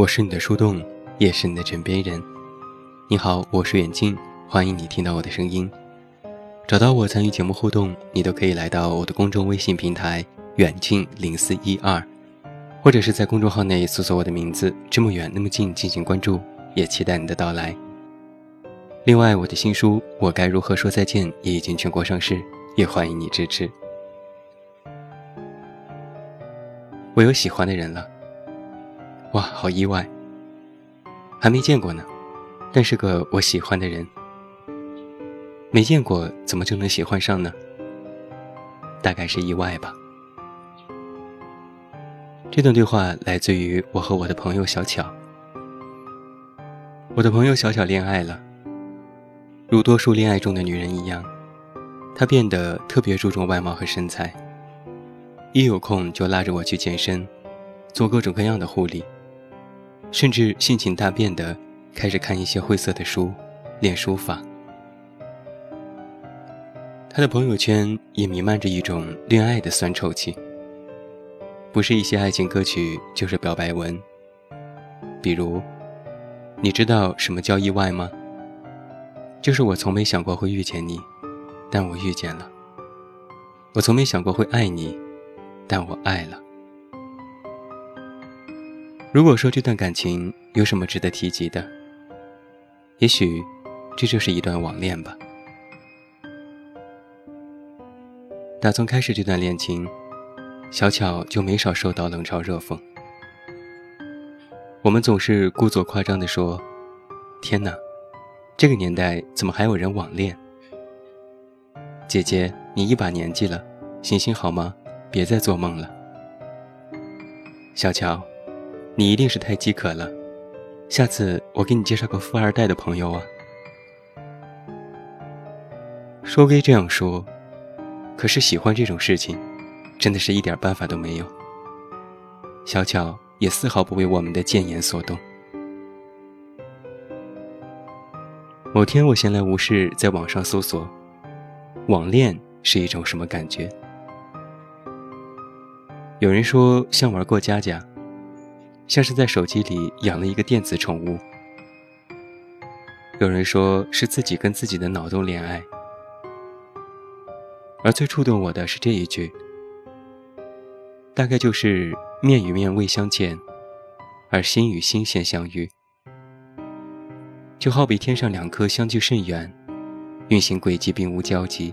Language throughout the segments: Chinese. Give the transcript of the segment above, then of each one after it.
我是你的树洞，也是你的枕边人。你好，我是远近，欢迎你听到我的声音。找到我参与节目互动，你都可以来到我的公众微信平台远近零四一二，或者是在公众号内搜索我的名字这么远那么近进行关注，也期待你的到来。另外，我的新书《我该如何说再见》也已经全国上市，也欢迎你支持。我有喜欢的人了。哇，好意外！还没见过呢，但是个我喜欢的人。没见过，怎么就能喜欢上呢？大概是意外吧。这段对话来自于我和我的朋友小巧。我的朋友小巧恋爱了，如多数恋爱中的女人一样，她变得特别注重外貌和身材，一有空就拉着我去健身，做各种各样的护理。甚至性情大变的开始看一些晦涩的书，练书法。他的朋友圈也弥漫着一种恋爱的酸臭气，不是一些爱情歌曲，就是表白文。比如，你知道什么叫意外吗？就是我从没想过会遇见你，但我遇见了。我从没想过会爱你，但我爱了。如果说这段感情有什么值得提及的，也许这就是一段网恋吧。打从开始这段恋情，小巧就没少受到冷嘲热讽。我们总是故作夸张地说：“天哪，这个年代怎么还有人网恋？”姐姐，你一把年纪了，行行好吗？别再做梦了。小乔。你一定是太饥渴了，下次我给你介绍个富二代的朋友啊。说归这样说，可是喜欢这种事情，真的是一点办法都没有。小巧也丝毫不为我们的谏言所动。某天我闲来无事，在网上搜索“网恋是一种什么感觉”，有人说像玩过家家。像是在手机里养了一个电子宠物。有人说是自己跟自己的脑洞恋爱，而最触动我的是这一句，大概就是面与面未相见，而心与心先相遇，就好比天上两颗相距甚远，运行轨迹并无交集，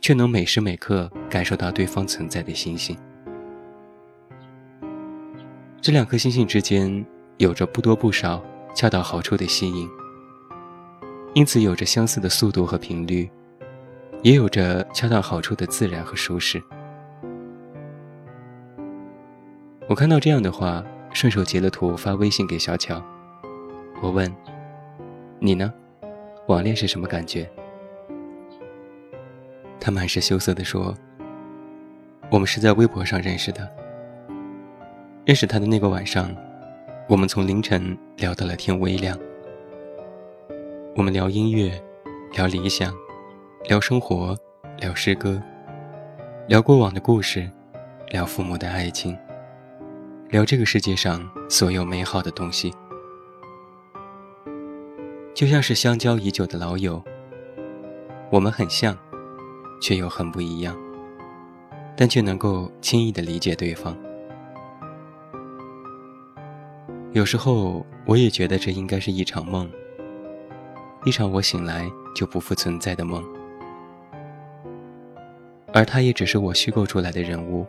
却能每时每刻感受到对方存在的星星。这两颗星星之间有着不多不少、恰到好处的吸引，因此有着相似的速度和频率，也有着恰到好处的自然和舒适。我看到这样的话，顺手截了图发微信给小巧。我问：“你呢？网恋是什么感觉？”他满是羞涩地说：“我们是在微博上认识的。”认识他的那个晚上，我们从凌晨聊到了天微亮。我们聊音乐，聊理想，聊生活，聊诗歌，聊过往的故事，聊父母的爱情，聊这个世界上所有美好的东西。就像是相交已久的老友，我们很像，却又很不一样，但却能够轻易的理解对方。有时候，我也觉得这应该是一场梦，一场我醒来就不复存在的梦，而他也只是我虚构出来的人物，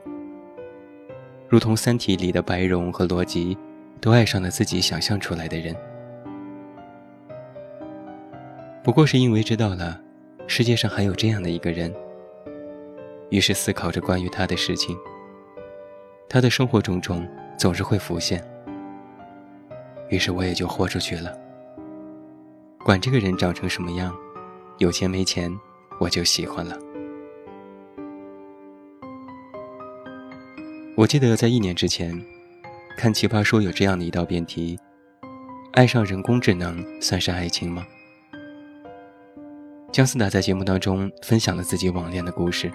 如同《三体》里的白蓉和罗辑，都爱上了自己想象出来的人。不过是因为知道了世界上还有这样的一个人，于是思考着关于他的事情，他的生活种种总是会浮现。于是我也就豁出去了，管这个人长成什么样，有钱没钱，我就喜欢了。我记得在一年之前，看《奇葩说》有这样的一道辩题：爱上人工智能算是爱情吗？姜思达在节目当中分享了自己网恋的故事。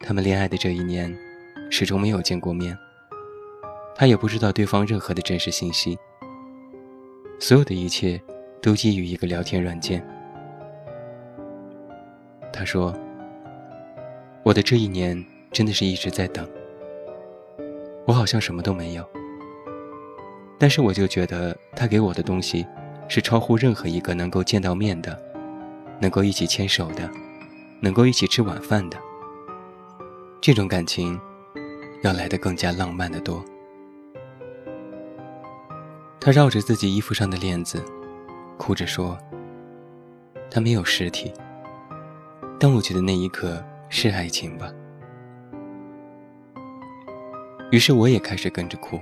他们恋爱的这一年，始终没有见过面。他也不知道对方任何的真实信息。所有的一切都基于一个聊天软件。他说：“我的这一年真的是一直在等。我好像什么都没有，但是我就觉得他给我的东西是超乎任何一个能够见到面的、能够一起牵手的、能够一起吃晚饭的。这种感情要来得更加浪漫的多。”他绕着自己衣服上的链子，哭着说：“他没有实体，但我觉得那一刻是爱情吧。”于是我也开始跟着哭。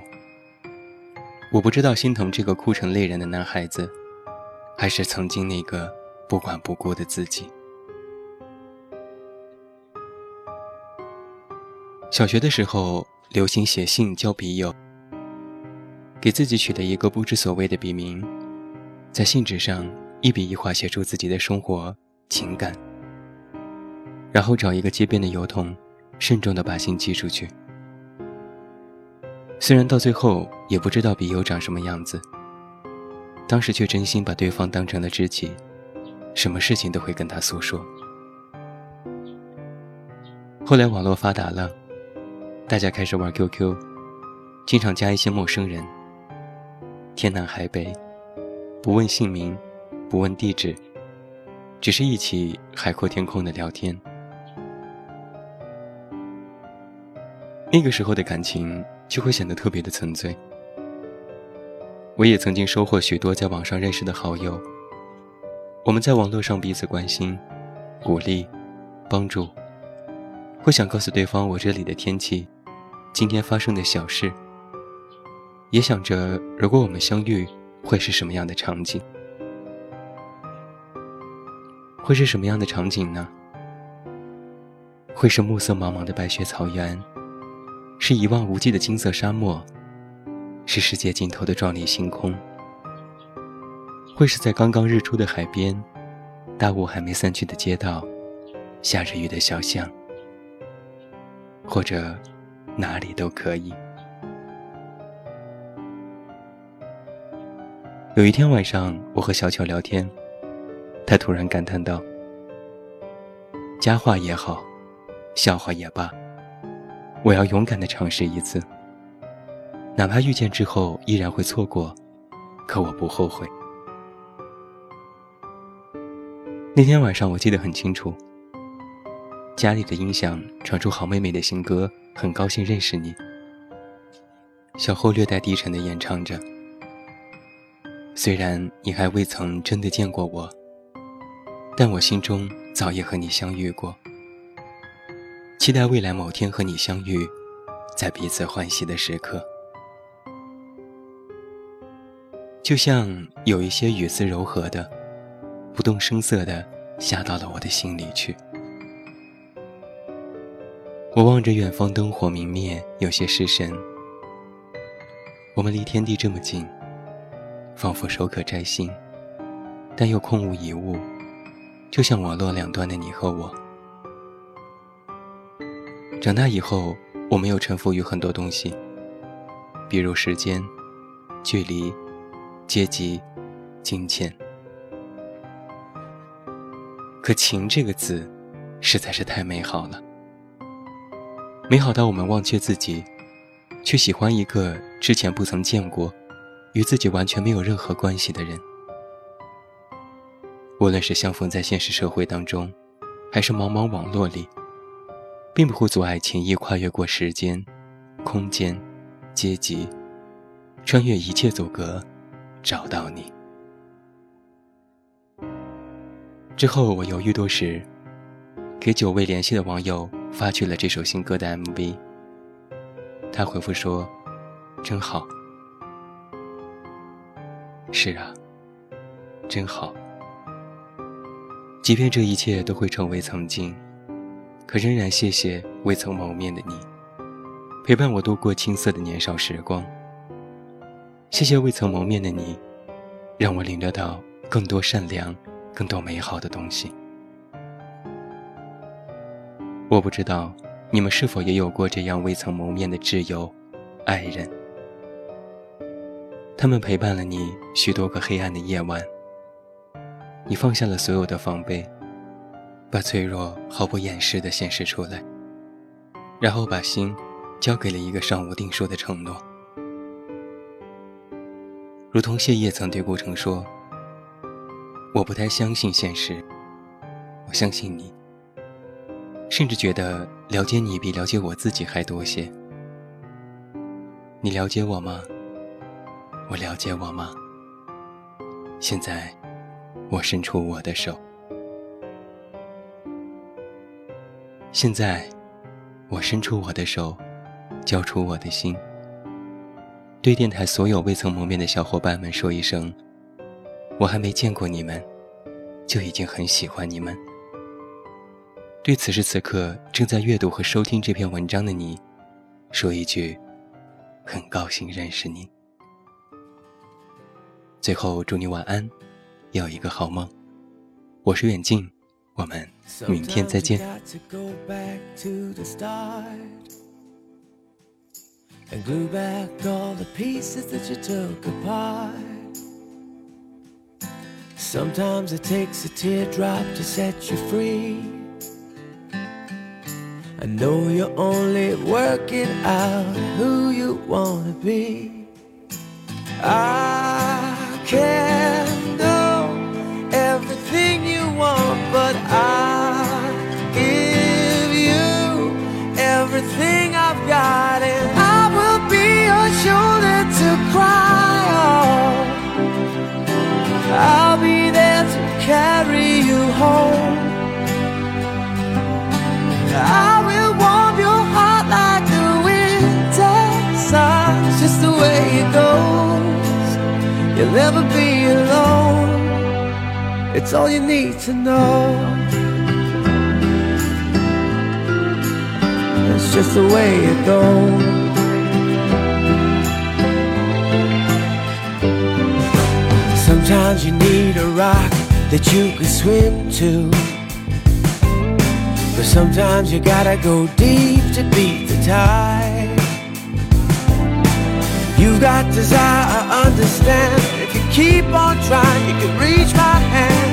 我不知道心疼这个哭成泪人的男孩子，还是曾经那个不管不顾的自己。小学的时候，流行写信交笔友。给自己取了一个不知所谓的笔名，在信纸上一笔一画写出自己的生活情感，然后找一个街边的邮筒，慎重地把信寄出去。虽然到最后也不知道笔友长什么样子，当时却真心把对方当成了知己，什么事情都会跟他诉说。后来网络发达了，大家开始玩 QQ，经常加一些陌生人。天南海北，不问姓名，不问地址，只是一起海阔天空的聊天。那个时候的感情就会显得特别的纯粹。我也曾经收获许多在网上认识的好友，我们在网络上彼此关心、鼓励、帮助，会想告诉对方我这里的天气，今天发生的小事。也想着，如果我们相遇，会是什么样的场景？会是什么样的场景呢？会是暮色茫茫的白雪草原，是一望无际的金色沙漠，是世界尽头的壮丽星空？会是在刚刚日出的海边，大雾还没散去的街道，下着雨的小巷，或者哪里都可以。有一天晚上，我和小巧聊天，她突然感叹道：“佳话也好，笑话也罢，我要勇敢的尝试一次。哪怕遇见之后依然会错过，可我不后悔。”那天晚上我记得很清楚，家里的音响传出好妹妹的新歌，很高兴认识你。小后略带低沉的演唱着。虽然你还未曾真的见过我，但我心中早已和你相遇过。期待未来某天和你相遇，在彼此欢喜的时刻。就像有一些语丝柔和的、不动声色的下到了我的心里去。我望着远方灯火明灭，有些失神。我们离天地这么近。仿佛手可摘星，但又空无一物，就像网络两端的你和我。长大以后，我没有臣服于很多东西，比如时间、距离、阶级、金钱。可情这个字，实在是太美好了，美好到我们忘却自己，去喜欢一个之前不曾见过。与自己完全没有任何关系的人，无论是相逢在现实社会当中，还是茫茫网络里，并不会阻碍情谊跨越过时间、空间、阶级，穿越一切阻隔，找到你。之后我犹豫多时，给久未联系的网友发去了这首新歌的 MV。他回复说：“真好。”是啊，真好。即便这一切都会成为曾经，可仍然谢谢未曾谋面的你，陪伴我度过青涩的年少时光。谢谢未曾谋面的你，让我领略到更多善良、更多美好的东西。我不知道你们是否也有过这样未曾谋面的挚友、爱人、他们陪伴了你许多个黑暗的夜晚。你放下了所有的防备，把脆弱毫不掩饰地显示出来，然后把心交给了一个尚无定数的承诺。如同谢烨曾对顾城说：“我不太相信现实，我相信你，甚至觉得了解你比了解我自己还多些。你了解我吗？我了解我吗？现在，我伸出我的手。现在，我伸出我的手，交出我的心。”对电台所有未曾谋面的小伙伴们说一声：“我还没见过你们，就已经很喜欢你们。”对此时此刻正在阅读和收听这篇文章的你，说一句：“很高兴认识你。”最后祝你晚安，有一个好梦。我是远近，我们明天再见。and glue back all the pieces that you took apart. Sometimes it takes a teardrop to set you free. I know you're only working out who you wanna be. I care. You'll never be alone. It's all you need to know. It's just the way it goes. Sometimes you need a rock that you can swim to. But sometimes you gotta go deep to beat the tide. You've got desire, I understand. Keep on trying, you can reach my hand.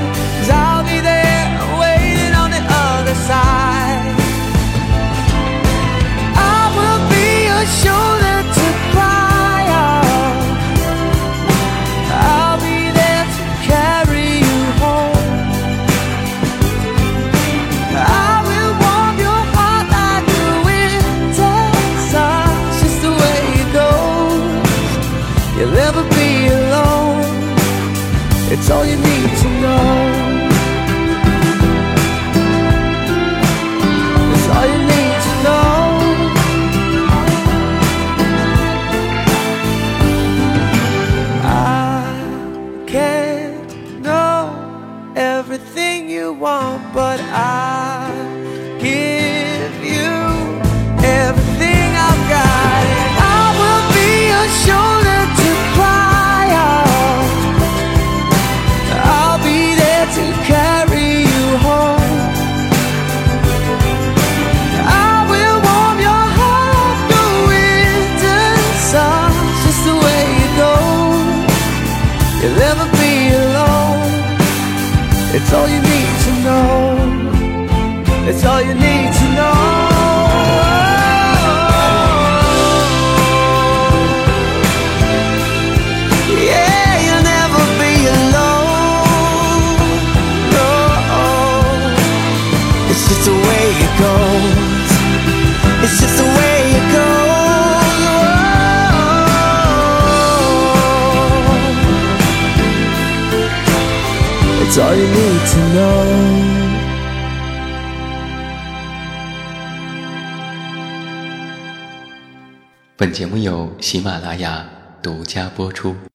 Just the way it goes. It's just the way it goes. Oh. It's all you need to know. 本节目由喜马拉雅独家播出。